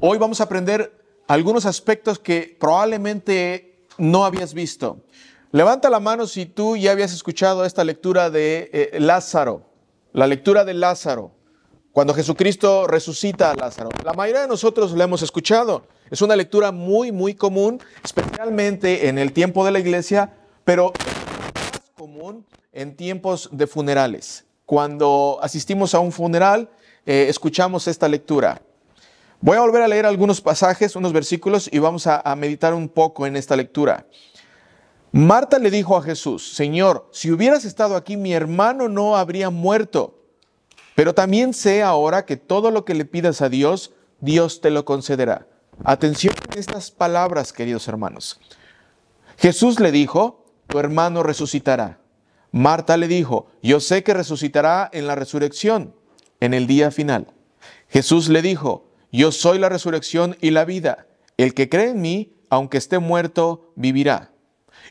Hoy vamos a aprender algunos aspectos que probablemente no habías visto. Levanta la mano si tú ya habías escuchado esta lectura de eh, Lázaro, la lectura de Lázaro, cuando Jesucristo resucita a Lázaro. La mayoría de nosotros la hemos escuchado. Es una lectura muy, muy común, especialmente en el tiempo de la iglesia, pero más común en tiempos de funerales. Cuando asistimos a un funeral, eh, escuchamos esta lectura. Voy a volver a leer algunos pasajes, unos versículos, y vamos a, a meditar un poco en esta lectura. Marta le dijo a Jesús, Señor, si hubieras estado aquí, mi hermano no habría muerto. Pero también sé ahora que todo lo que le pidas a Dios, Dios te lo concederá. Atención a estas palabras, queridos hermanos. Jesús le dijo, tu hermano resucitará. Marta le dijo, yo sé que resucitará en la resurrección, en el día final. Jesús le dijo, yo soy la resurrección y la vida. El que cree en mí, aunque esté muerto, vivirá.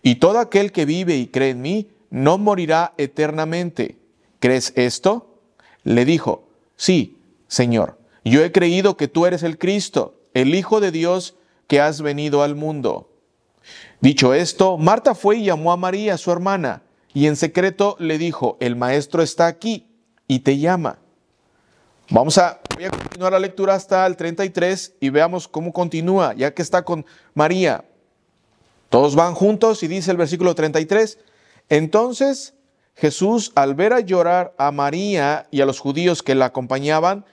Y todo aquel que vive y cree en mí, no morirá eternamente. ¿Crees esto? Le dijo, sí, Señor, yo he creído que tú eres el Cristo, el Hijo de Dios que has venido al mundo. Dicho esto, Marta fue y llamó a María, su hermana, y en secreto le dijo, el Maestro está aquí y te llama. Vamos a, voy a continuar la lectura hasta el 33 y veamos cómo continúa, ya que está con María. Todos van juntos y dice el versículo 33, entonces Jesús al ver a llorar a María y a los judíos que la acompañaban,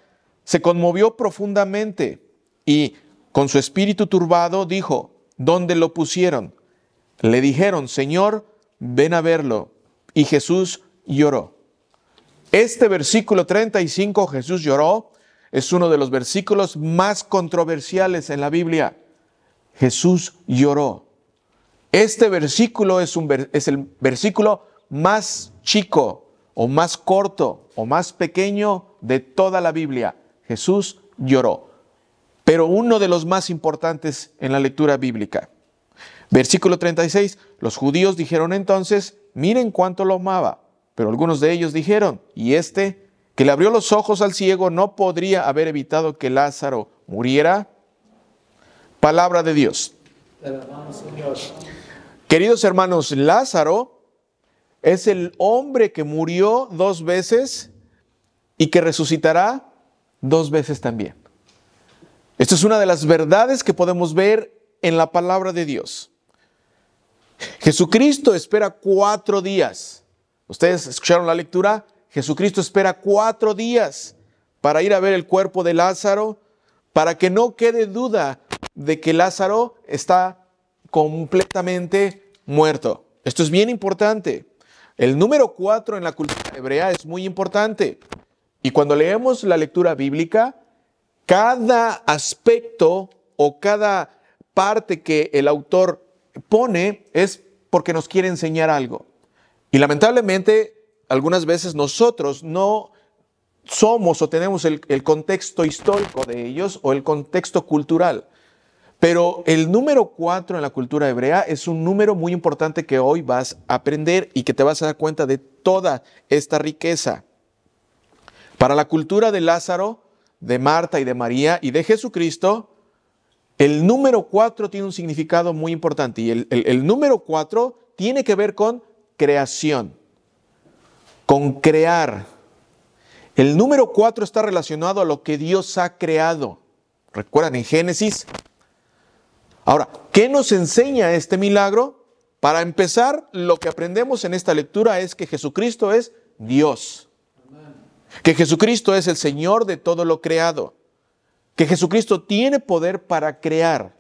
se conmovió profundamente y con su espíritu turbado dijo, ¿dónde lo pusieron? Le dijeron, Señor, ven a verlo. Y Jesús lloró. Este versículo 35, Jesús lloró, es uno de los versículos más controversiales en la Biblia. Jesús lloró. Este versículo es, el versículo más chico o más corto o más pequeño de toda la Biblia. Jesús lloró, pero uno de los más importantes en la lectura bíblica. Versículo 36, los judíos dijeron entonces, miren cuánto lo amaba. Pero algunos de ellos dijeron, ¿y este que le abrió los ojos al ciego no podría haber evitado que Lázaro muriera? Palabra de Dios. Queridos hermanos, Lázaro es el hombre que murió dos veces y que resucitará dos veces también. Esto es una de las verdades que podemos ver en la palabra de Dios. Jesucristo espera cuatro días Ustedes escucharon la lectura. Jesucristo espera cuatro días para ir a ver el cuerpo de Lázaro, para que no quede duda de que Lázaro está completamente muerto. Esto es bien importante. El número cuatro en la cultura hebrea es muy importante. Y cuando leemos la lectura bíblica, cada aspecto o cada parte que el autor pone es porque nos quiere enseñar algo. Y lamentablemente, algunas veces nosotros no somos o tenemos el, contexto histórico de ellos o el contexto cultural. Pero el número cuatro en la cultura hebrea es un número muy importante que hoy vas a aprender y que te vas a dar cuenta de toda esta riqueza. Para la cultura de Lázaro, de Marta y de María y de Jesucristo, el número cuatro tiene un significado muy importante y el, el número cuatro tiene que ver con creación, con crear. El número cuatro está relacionado a lo que Dios ha creado. ¿Recuerdan en Génesis? Ahora, ¿qué nos enseña este milagro? Para empezar, lo que aprendemos en esta lectura es que Jesucristo es Dios. Que Jesucristo es el Señor de todo lo creado. Que Jesucristo tiene poder para crear.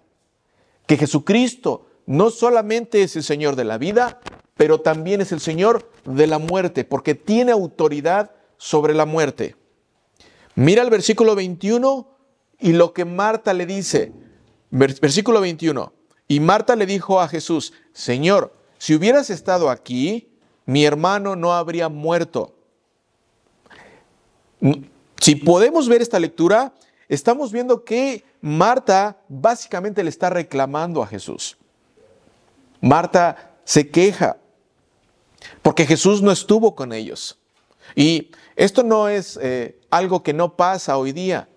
Que Jesucristo no solamente es el Señor de la vida, pero también es el Señor de la muerte, porque tiene autoridad sobre la muerte. Mira el versículo 21 y lo que Marta le dice. Versículo 21. Y Marta le dijo a Jesús, Señor, si hubieras estado aquí, mi hermano no habría muerto. Si podemos ver esta lectura, estamos viendo que Marta básicamente le está reclamando a Jesús. Marta se queja porque Jesús no estuvo con ellos. Y esto no es eh, algo que no pasa hoy día.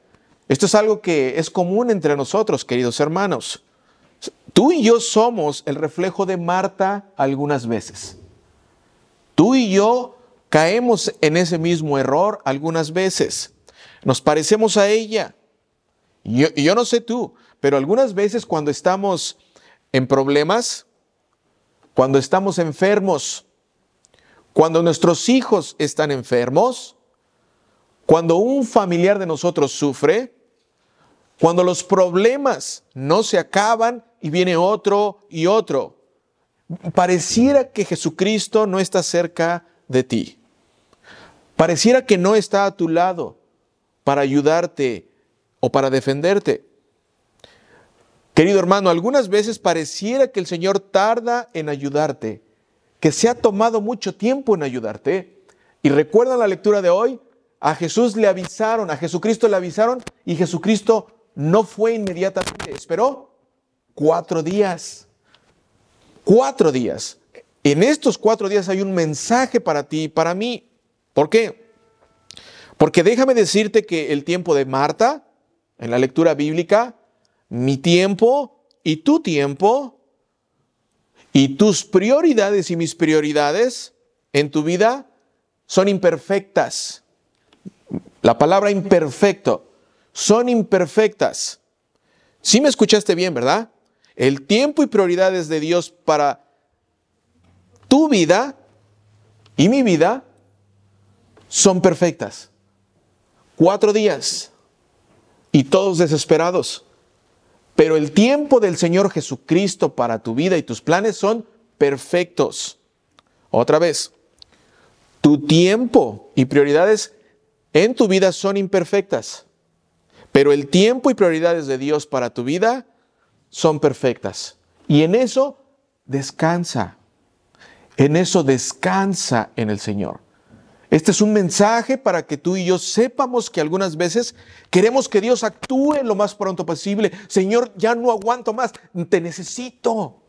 Esto es algo que es común entre nosotros, queridos hermanos. Tú y yo somos el reflejo de Marta algunas veces. Tú y yo caemos en ese mismo error algunas veces. Nos parecemos a ella. Yo, yo no sé tú, pero algunas veces cuando estamos en problemas, cuando estamos enfermos, cuando nuestros hijos están enfermos, cuando un familiar de nosotros sufre, cuando los problemas no se acaban y viene otro y otro, pareciera que Jesucristo no está cerca de ti. Pareciera que no está a tu lado para ayudarte o para defenderte. Querido hermano, algunas veces pareciera que el Señor tarda en ayudarte, que se ha tomado mucho tiempo en ayudarte. Y recuerda la lectura de hoy, a Jesús le avisaron, a Jesucristo le avisaron y Jesucristo no fue inmediatamente, esperó cuatro días. Cuatro días. En estos cuatro días hay un mensaje para ti y para mí. ¿Por qué? Porque déjame decirte que el tiempo de Marta, en la lectura bíblica, mi tiempo y tu tiempo y tus prioridades y mis prioridades en tu vida son imperfectas. La palabra imperfecto, son imperfectas. Si me escuchaste bien, ¿verdad? El tiempo y prioridades de Dios para tu vida y mi vida son perfectas. Cuatro días y todos desesperados. Pero el tiempo del Señor Jesucristo para tu vida y tus planes son perfectos. Otra vez, tu tiempo y prioridades en tu vida son imperfectas, pero el tiempo y prioridades de Dios para tu vida son perfectas. Y en eso descansa. En eso descansa en el Señor. Este es un mensaje para que tú y yo sepamos que algunas veces queremos que Dios actúe lo más pronto posible. Señor, ya no aguanto más, te necesito.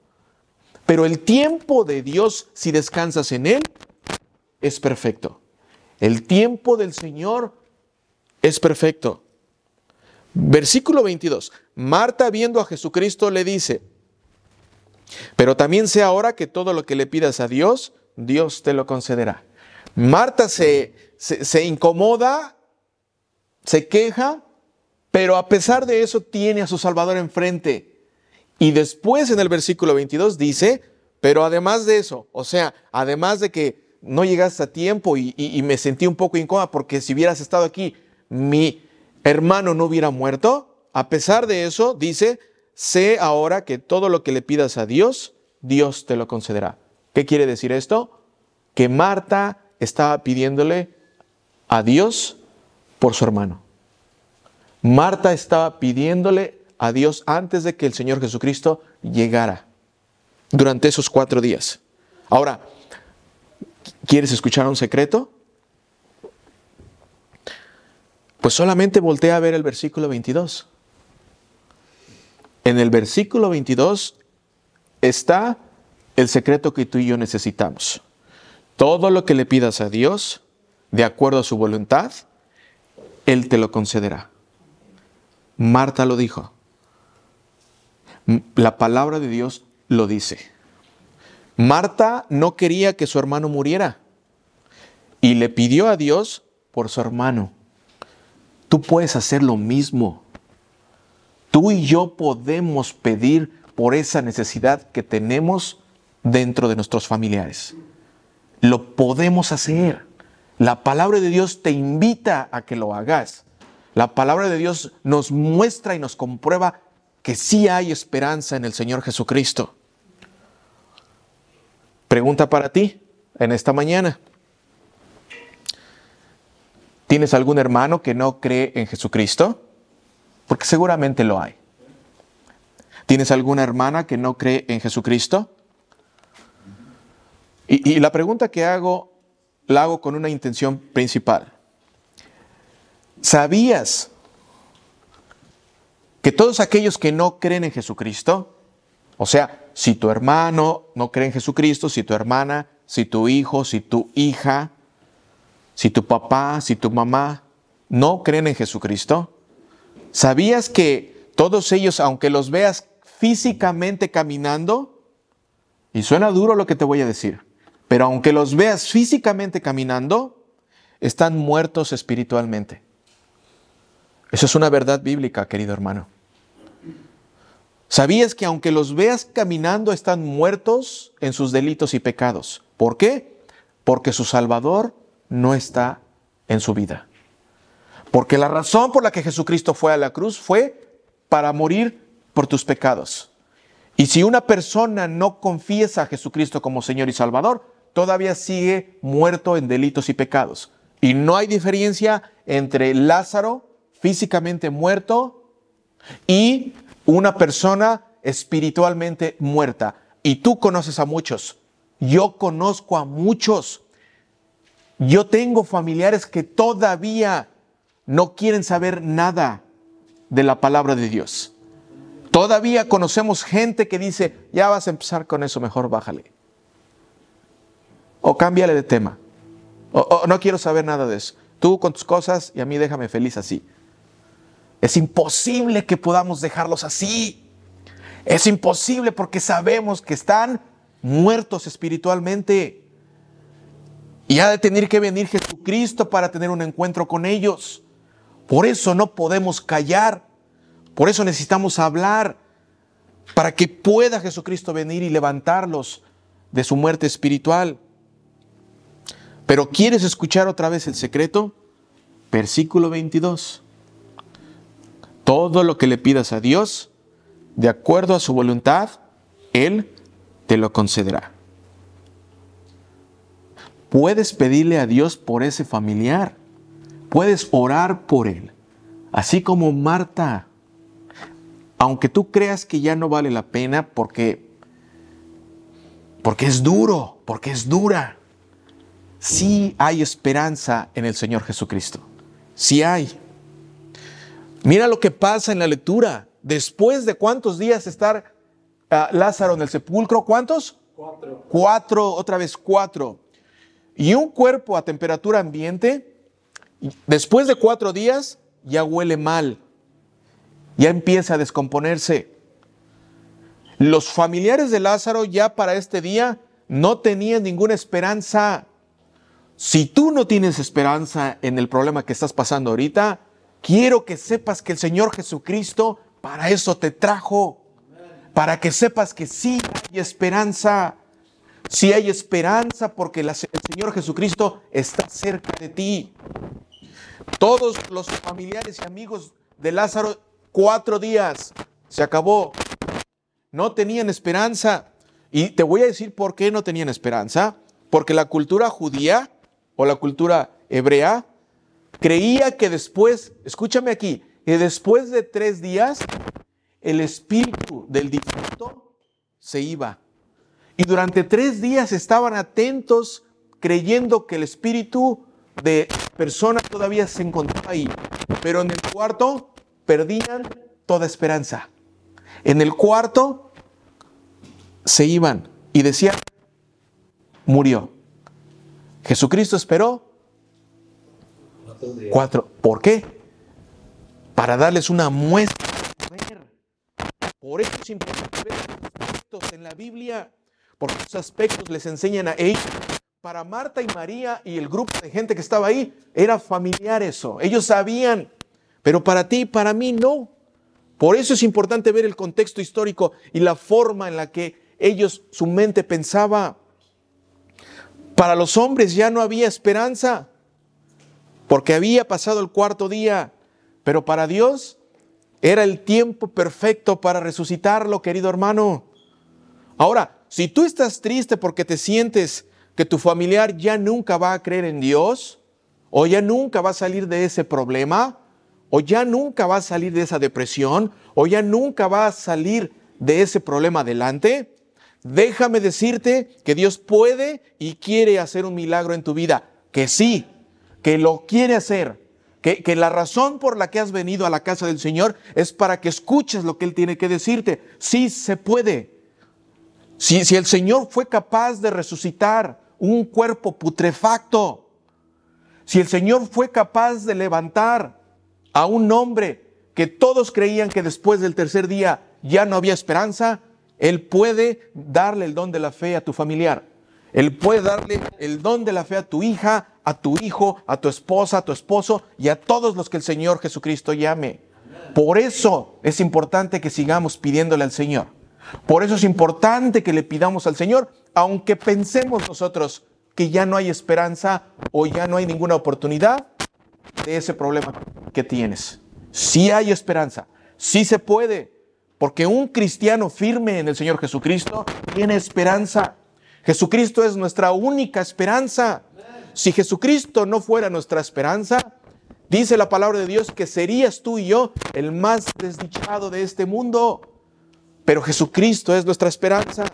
Pero el tiempo de Dios, si descansas en Él, es perfecto. El tiempo del Señor es perfecto. Versículo 22. Marta viendo a Jesucristo le dice, pero también sé ahora que todo lo que le pidas a Dios, Dios te lo concederá. Marta se, se, incomoda, se queja, pero a pesar de eso tiene a su Salvador enfrente. Y después en el versículo 22 dice, pero además de eso, o sea, además de que no llegaste a tiempo y, y, me sentí un poco incómoda porque si hubieras estado aquí, mi hermano no hubiera muerto, a pesar de eso, dice, sé ahora que todo lo que le pidas a Dios, Dios te lo concederá. ¿Qué quiere decir esto? Que Marta estaba pidiéndole a Dios por su hermano. Marta estaba pidiéndole a Dios antes de que el Señor Jesucristo llegara durante esos cuatro días. Ahora, ¿quieres escuchar un secreto? Pues solamente voltea a ver el versículo 22. En el versículo 22 está el secreto que tú y yo necesitamos. Todo lo que le pidas a Dios, de acuerdo a su voluntad, Él te lo concederá. Marta lo dijo. La palabra de Dios lo dice. Marta no quería que su hermano muriera y le pidió a Dios por su hermano. Tú puedes hacer lo mismo. Tú y yo podemos pedir por esa necesidad que tenemos dentro de nuestros familiares. Lo podemos hacer. La palabra de Dios te invita a que lo hagas. La palabra de Dios nos muestra y nos comprueba que sí hay esperanza en el Señor Jesucristo. Pregunta para ti en esta mañana. ¿Tienes algún hermano que no cree en Jesucristo? Porque seguramente lo hay. ¿Tienes alguna hermana que no cree en Jesucristo? Y, la pregunta que hago, la hago con una intención principal. ¿Sabías que todos aquellos que no creen en Jesucristo, o sea, si tu hermano no cree en Jesucristo, si tu hermana, si tu hijo, si tu hija, si tu papá, si tu mamá no creen en Jesucristo, ¿Sabías que todos ellos, aunque los veas físicamente caminando, y suena duro lo que te voy a decir, pero aunque los veas físicamente caminando, están muertos espiritualmente? Eso es una verdad bíblica, querido hermano. ¿Sabías que aunque los veas caminando, están muertos en sus delitos y pecados? ¿Por qué? Porque su Salvador no está en su vida. Porque la razón por la que Jesucristo fue a la cruz fue para morir por tus pecados. Y si una persona no confiesa a Jesucristo como Señor y Salvador, todavía sigue muerto en delitos y pecados. Y no hay diferencia entre Lázaro, físicamente muerto, y una persona espiritualmente muerta. Y tú conoces a muchos. Yo conozco a muchos. Yo tengo familiares que todavía no quieren saber nada de la palabra de Dios. Todavía conocemos gente que dice, ya vas a empezar con eso, mejor bájale. O cámbiale de tema. O, o, no quiero saber nada de eso. Tú con tus cosas y a mí déjame feliz así. Es imposible que podamos dejarlos así. Es imposible porque sabemos que están muertos espiritualmente. Y ha de tener que venir Jesucristo para tener un encuentro con ellos. Por eso no podemos callar. Por eso necesitamos hablar. Para que pueda Jesucristo venir y levantarlos de su muerte espiritual. Pero ¿quieres escuchar otra vez el secreto? Versículo 22. Todo lo que le pidas a Dios, de acuerdo a su voluntad, Él te lo concederá. Puedes pedirle a Dios por ese familiar. Puedes orar por él. Así como Marta. Aunque tú creas que ya no vale la pena porque porque es duro, porque es dura. Sí hay esperanza en el Señor Jesucristo. Sí hay. Mira lo que pasa en la lectura. Después de cuántos días estar uh, Lázaro en el sepulcro, ¿cuántos? Cuatro. Cuatro, otra vez cuatro. Y un cuerpo a temperatura ambiente, después de cuatro días, ya huele mal. Ya empieza a descomponerse. Los familiares de Lázaro ya para este día no tenían ninguna esperanza. Si tú no tienes esperanza en el problema que estás pasando ahorita, quiero que sepas que el Señor Jesucristo para eso te trajo, para que sepas que sí hay esperanza, sí hay esperanza porque el Señor Jesucristo está cerca de ti. Todos los familiares y amigos de Lázaro, cuatro días, se acabó. No tenían esperanza. Y te voy a decir por qué no tenían esperanza. Porque la cultura judía o la cultura hebrea creía que después, escúchame aquí, que después de tres días el espíritu del difunto se iba. Y durante tres días estaban atentos creyendo que el espíritu de persona todavía se encontraba ahí. Pero en el cuarto perdían toda esperanza. En el cuarto se iban y decían, murió. Jesucristo esperó cuatro. ¿Por qué? Para darles una muestra. Por eso es importante ver aspectos en la Biblia, porque esos aspectos les enseñan a ellos. Para Marta y María y el grupo de gente que estaba ahí, era familiar eso. Ellos sabían, pero para ti y para mí no. Por eso es importante ver el contexto histórico y la forma en la que ellos, su mente pensaba. Para los hombres ya no había esperanza, porque había pasado el cuarto día, pero para Dios era el tiempo perfecto para resucitarlo, querido hermano. Ahora, si tú estás triste porque te sientes que tu familiar ya nunca va a creer en Dios, o ya nunca va a salir de ese problema, o ya nunca va a salir de esa depresión, o ya nunca va a salir de ese problema adelante, déjame decirte que Dios puede y quiere hacer un milagro en tu vida, que sí, que lo quiere hacer, que, que, la razón por la que has venido a la casa del Señor es para que escuches lo que Él tiene que decirte. Sí se puede. Si, si el Señor fue capaz de resucitar un cuerpo putrefacto, si el Señor fue capaz de levantar a un hombre que todos creían que después del tercer día ya no había esperanza, Él puede darle el don de la fe a tu familiar. Él puede darle el don de la fe a tu hija, a tu hijo, a tu esposa, a tu esposo y a todos los que el Señor Jesucristo llame. Por eso es importante que sigamos pidiéndole al Señor. Por eso es importante que le pidamos al Señor, aunque pensemos nosotros que ya no hay esperanza o ya no hay ninguna oportunidad de ese problema que tienes. Sí hay esperanza, sí se puede, porque un cristiano firme en el Señor Jesucristo tiene esperanza. Jesucristo es nuestra única esperanza. Si Jesucristo no fuera nuestra esperanza, dice la palabra de Dios que serías tú y yo el más desdichado de este mundo. Pero Jesucristo es nuestra esperanza.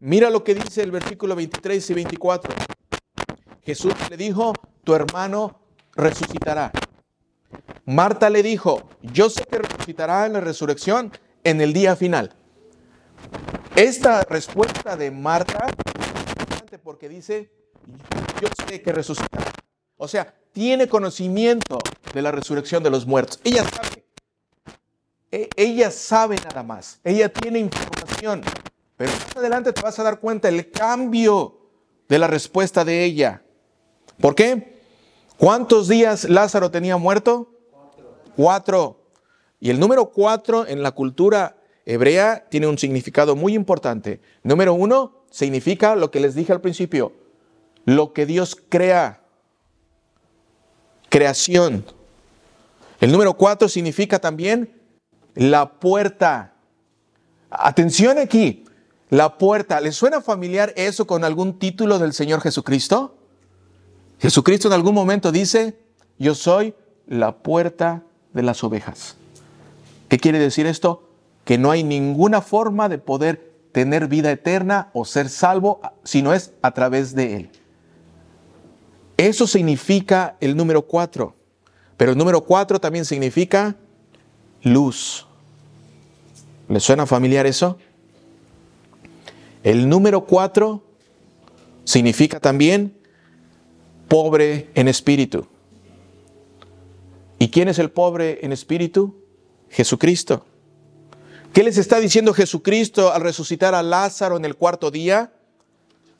Mira lo que dice el versículo 23 y 24. Jesús le dijo, tu hermano resucitará. Marta le dijo, yo sé que resucitará en la resurrección en el día final. Esta respuesta de Marta porque dice, yo sé que resucitará. O sea, tiene conocimiento de la resurrección de los muertos. Ella sabe. E, ella sabe nada más. Ella tiene información. Pero más adelante te vas a dar cuenta el cambio de la respuesta de ella. ¿Por qué? ¿Cuántos días Lázaro tenía muerto? Cuatro. Y el número cuatro en la cultura hebrea tiene un significado muy importante. Número uno significa lo que les dije al principio, lo que Dios crea, creación. El número cuatro significa también la puerta. Atención aquí, la puerta. ¿Les suena familiar eso con algún título del Señor Jesucristo? Jesucristo en algún momento dice, yo soy la puerta de las ovejas. ¿Qué quiere decir esto? Que no hay ninguna forma de poder tener vida eterna o ser salvo si no es a través de Él. Eso significa el número cuatro. Pero el número cuatro también significa luz. ¿Le suena familiar eso? El número cuatro significa también pobre en espíritu. ¿Y quién es el pobre en espíritu? Jesucristo. ¿Qué les está diciendo Jesucristo al resucitar a Lázaro en el cuarto día?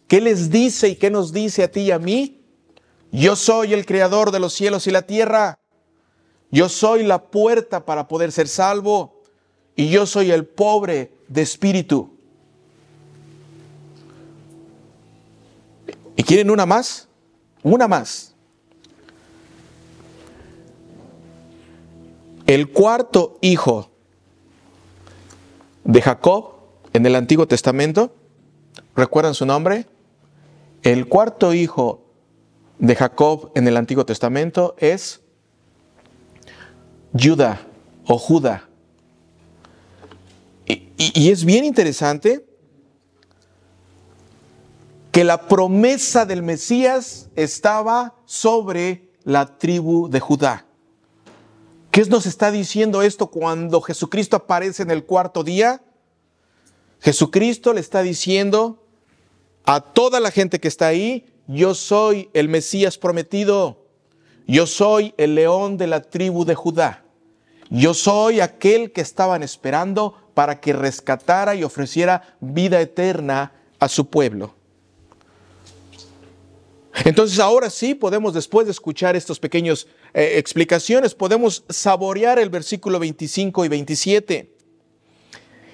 ¿Qué les dice y qué nos dice a ti y a mí? Yo soy el creador de los cielos y la tierra. Yo soy la puerta para poder ser salvo. Y yo soy el pobre de espíritu. ¿Y quieren una más? Una más. El cuarto hijo de Jacob en el Antiguo Testamento, ¿recuerdan su nombre? El cuarto hijo de Jacob en el Antiguo Testamento es Judá o Judá. Y, y, es bien interesante que la promesa del Mesías estaba sobre la tribu de Judá. ¿Qué nos está diciendo esto cuando Jesucristo aparece en el cuarto día? Jesucristo le está diciendo a toda la gente que está ahí, yo soy el Mesías prometido, yo soy el león de la tribu de Judá, yo soy aquel que estaban esperando para que rescatara y ofreciera vida eterna a su pueblo. Entonces ahora sí podemos, después de escuchar estas pequeñas eh, explicaciones, podemos saborear el versículo 25 y 27.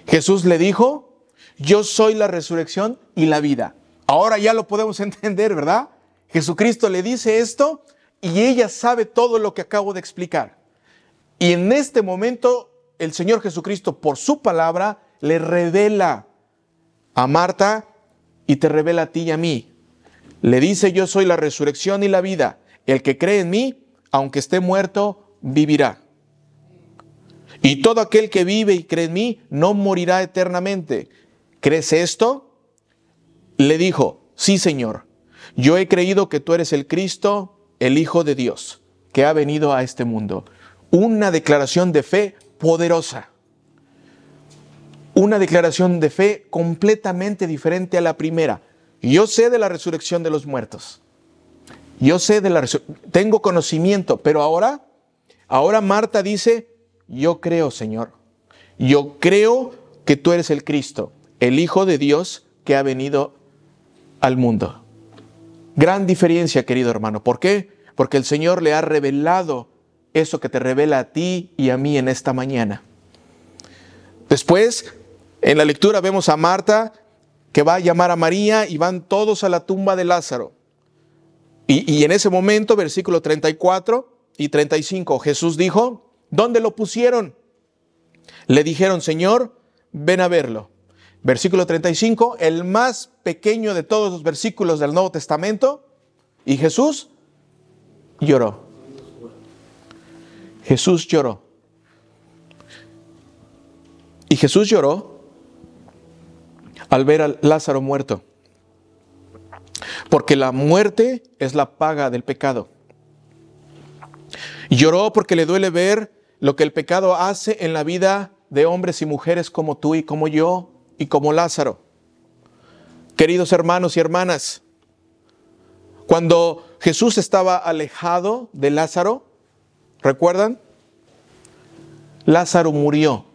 Jesús le dijo, yo soy la resurrección y la vida. Ahora ya lo podemos entender, ¿verdad? Jesucristo le dice esto y ella sabe todo lo que acabo de explicar. Y en este momento el Señor Jesucristo, por su palabra, le revela a Marta y te revela a ti y a mí le dice, yo soy la resurrección y la vida. El que cree en mí, aunque esté muerto, vivirá. Y todo aquel que vive y cree en mí, no morirá eternamente. ¿Crees esto? Le dijo, sí, Señor. Yo he creído que tú eres el Cristo, el Hijo de Dios, que ha venido a este mundo. Una declaración de fe poderosa. Una declaración de fe completamente diferente a la primera. Yo sé de la resurrección de los muertos. Yo sé de la tengo conocimiento, pero ahora, ahora Marta dice, yo creo, Señor. Yo creo que tú eres el Cristo, el Hijo de Dios que ha venido al mundo. Gran diferencia, querido hermano. ¿Por qué? Porque el Señor le ha revelado eso que te revela a ti y a mí en esta mañana. Después, en la lectura vemos a Marta que va a llamar a María y van todos a la tumba de Lázaro. Y, y en ese momento, versículo 34 y 35, Jesús dijo, ¿dónde lo pusieron? Le dijeron, Señor, ven a verlo. Versículo 35, el más pequeño de todos los versículos del Nuevo Testamento. Y Jesús lloró. Jesús lloró. Y Jesús lloró al ver a Lázaro muerto. Porque la muerte es la paga del pecado. Lloró porque le duele ver lo que el pecado hace en la vida de hombres y mujeres como tú y como yo y como Lázaro. Queridos hermanos y hermanas, cuando Jesús estaba alejado de Lázaro, ¿recuerdan? Lázaro murió.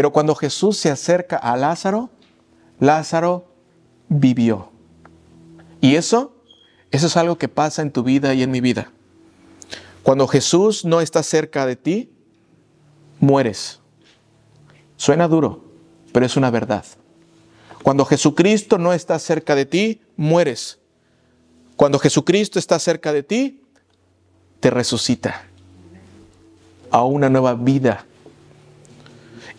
Pero cuando Jesús se acerca a Lázaro, Lázaro vivió. Y eso, eso es algo que pasa en tu vida y en mi vida. Cuando Jesús no está cerca de ti, mueres. Suena duro, pero es una verdad. Cuando Jesucristo no está cerca de ti, mueres. Cuando Jesucristo está cerca de ti, te resucita a una nueva vida.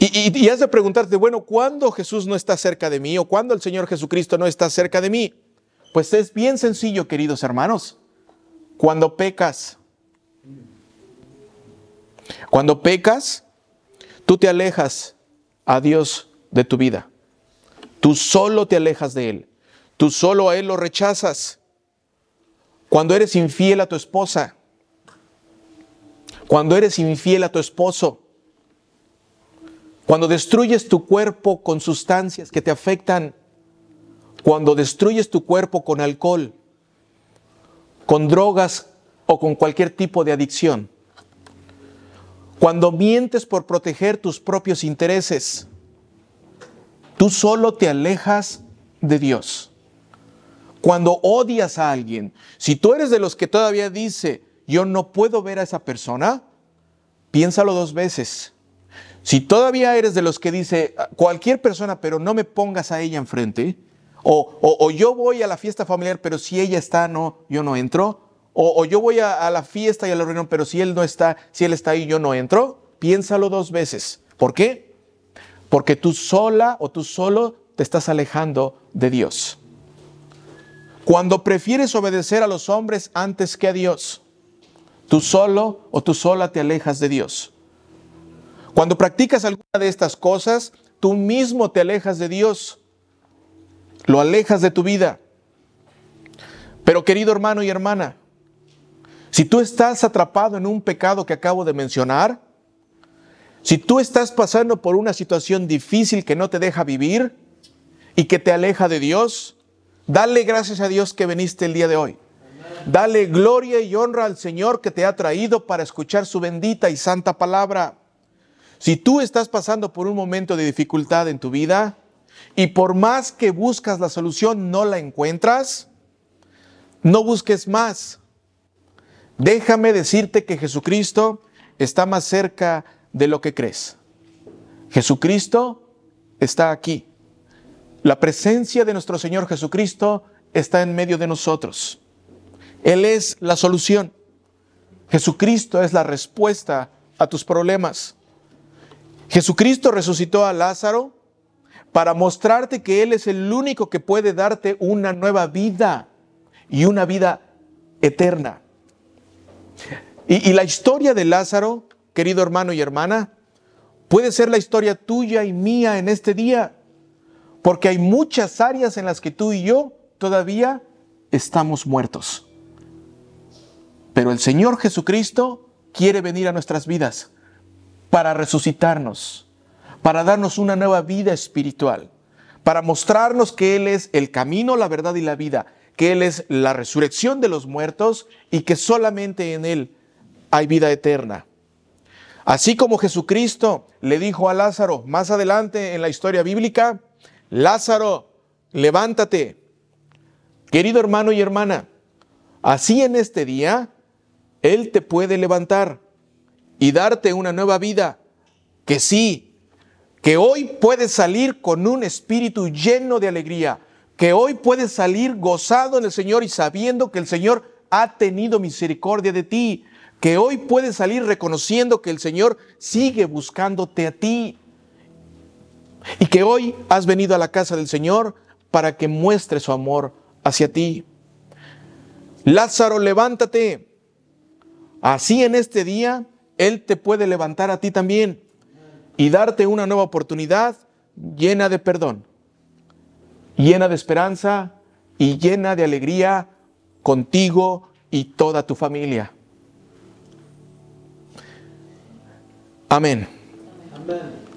Y, has de preguntarte, bueno, ¿cuándo Jesús no está cerca de mí o cuándo el Señor Jesucristo no está cerca de mí? Pues es bien sencillo, queridos hermanos. Cuando pecas, cuando pecas, tú te alejas a Dios de tu vida. Tú solo te alejas de Él. Tú solo a Él lo rechazas. Cuando eres infiel a tu esposa, cuando eres infiel a tu esposo, cuando destruyes tu cuerpo con sustancias que te afectan, cuando destruyes tu cuerpo con alcohol, con drogas o con cualquier tipo de adicción, cuando mientes por proteger tus propios intereses, tú solo te alejas de Dios. Cuando odias a alguien, si tú eres de los que todavía dice, yo no puedo ver a esa persona, piénsalo dos veces. Si todavía eres de los que dice, cualquier persona, pero no me pongas a ella enfrente, o, o, yo voy a la fiesta familiar, pero si ella está, no, yo no entro, o, yo voy a, la fiesta y a la reunión, pero si él no está, si él está ahí, yo no entro. Piénsalo dos veces. ¿Por qué? Porque tú sola o tú solo te estás alejando de Dios. Cuando prefieres obedecer a los hombres antes que a Dios, tú solo o tú sola te alejas de Dios. Cuando practicas alguna de estas cosas, tú mismo te alejas de Dios. Lo alejas de tu vida. Pero querido hermano y hermana, si tú estás atrapado en un pecado que acabo de mencionar, si tú estás pasando por una situación difícil que no te deja vivir y que te aleja de Dios, dale gracias a Dios que viniste el día de hoy. Dale gloria y honra al Señor que te ha traído para escuchar su bendita y santa palabra. Si tú estás pasando por un momento de dificultad en tu vida y por más que buscas la solución no la encuentras, no busques más. Déjame decirte que Jesucristo está más cerca de lo que crees. Jesucristo está aquí. La presencia de nuestro Señor Jesucristo está en medio de nosotros. Él es la solución. Jesucristo es la respuesta a tus problemas. Jesucristo resucitó a Lázaro para mostrarte que Él es el único que puede darte una nueva vida y una vida eterna. Y, la historia de Lázaro, querido hermano y hermana, puede ser la historia tuya y mía en este día, porque hay muchas áreas en las que tú y yo todavía estamos muertos. Pero el Señor Jesucristo quiere venir a nuestras vidas para resucitarnos, para darnos una nueva vida espiritual, para mostrarnos que Él es el camino, la verdad y la vida, que Él es la resurrección de los muertos y que solamente en Él hay vida eterna. Así como Jesucristo le dijo a Lázaro más adelante en la historia bíblica, Lázaro, levántate. Querido hermano y hermana, así en este día, Él te puede levantar y darte una nueva vida, que sí, que hoy puedes salir con un espíritu lleno de alegría, que hoy puedes salir gozado en el Señor y sabiendo que el Señor ha tenido misericordia de ti, que hoy puedes salir reconociendo que el Señor sigue buscándote a ti y que hoy has venido a la casa del Señor para que muestre su amor hacia ti. Lázaro, levántate. Así en este día, Él te puede levantar a ti también y darte una nueva oportunidad llena de perdón, llena de esperanza y llena de alegría contigo y toda tu familia. Amén. Amén.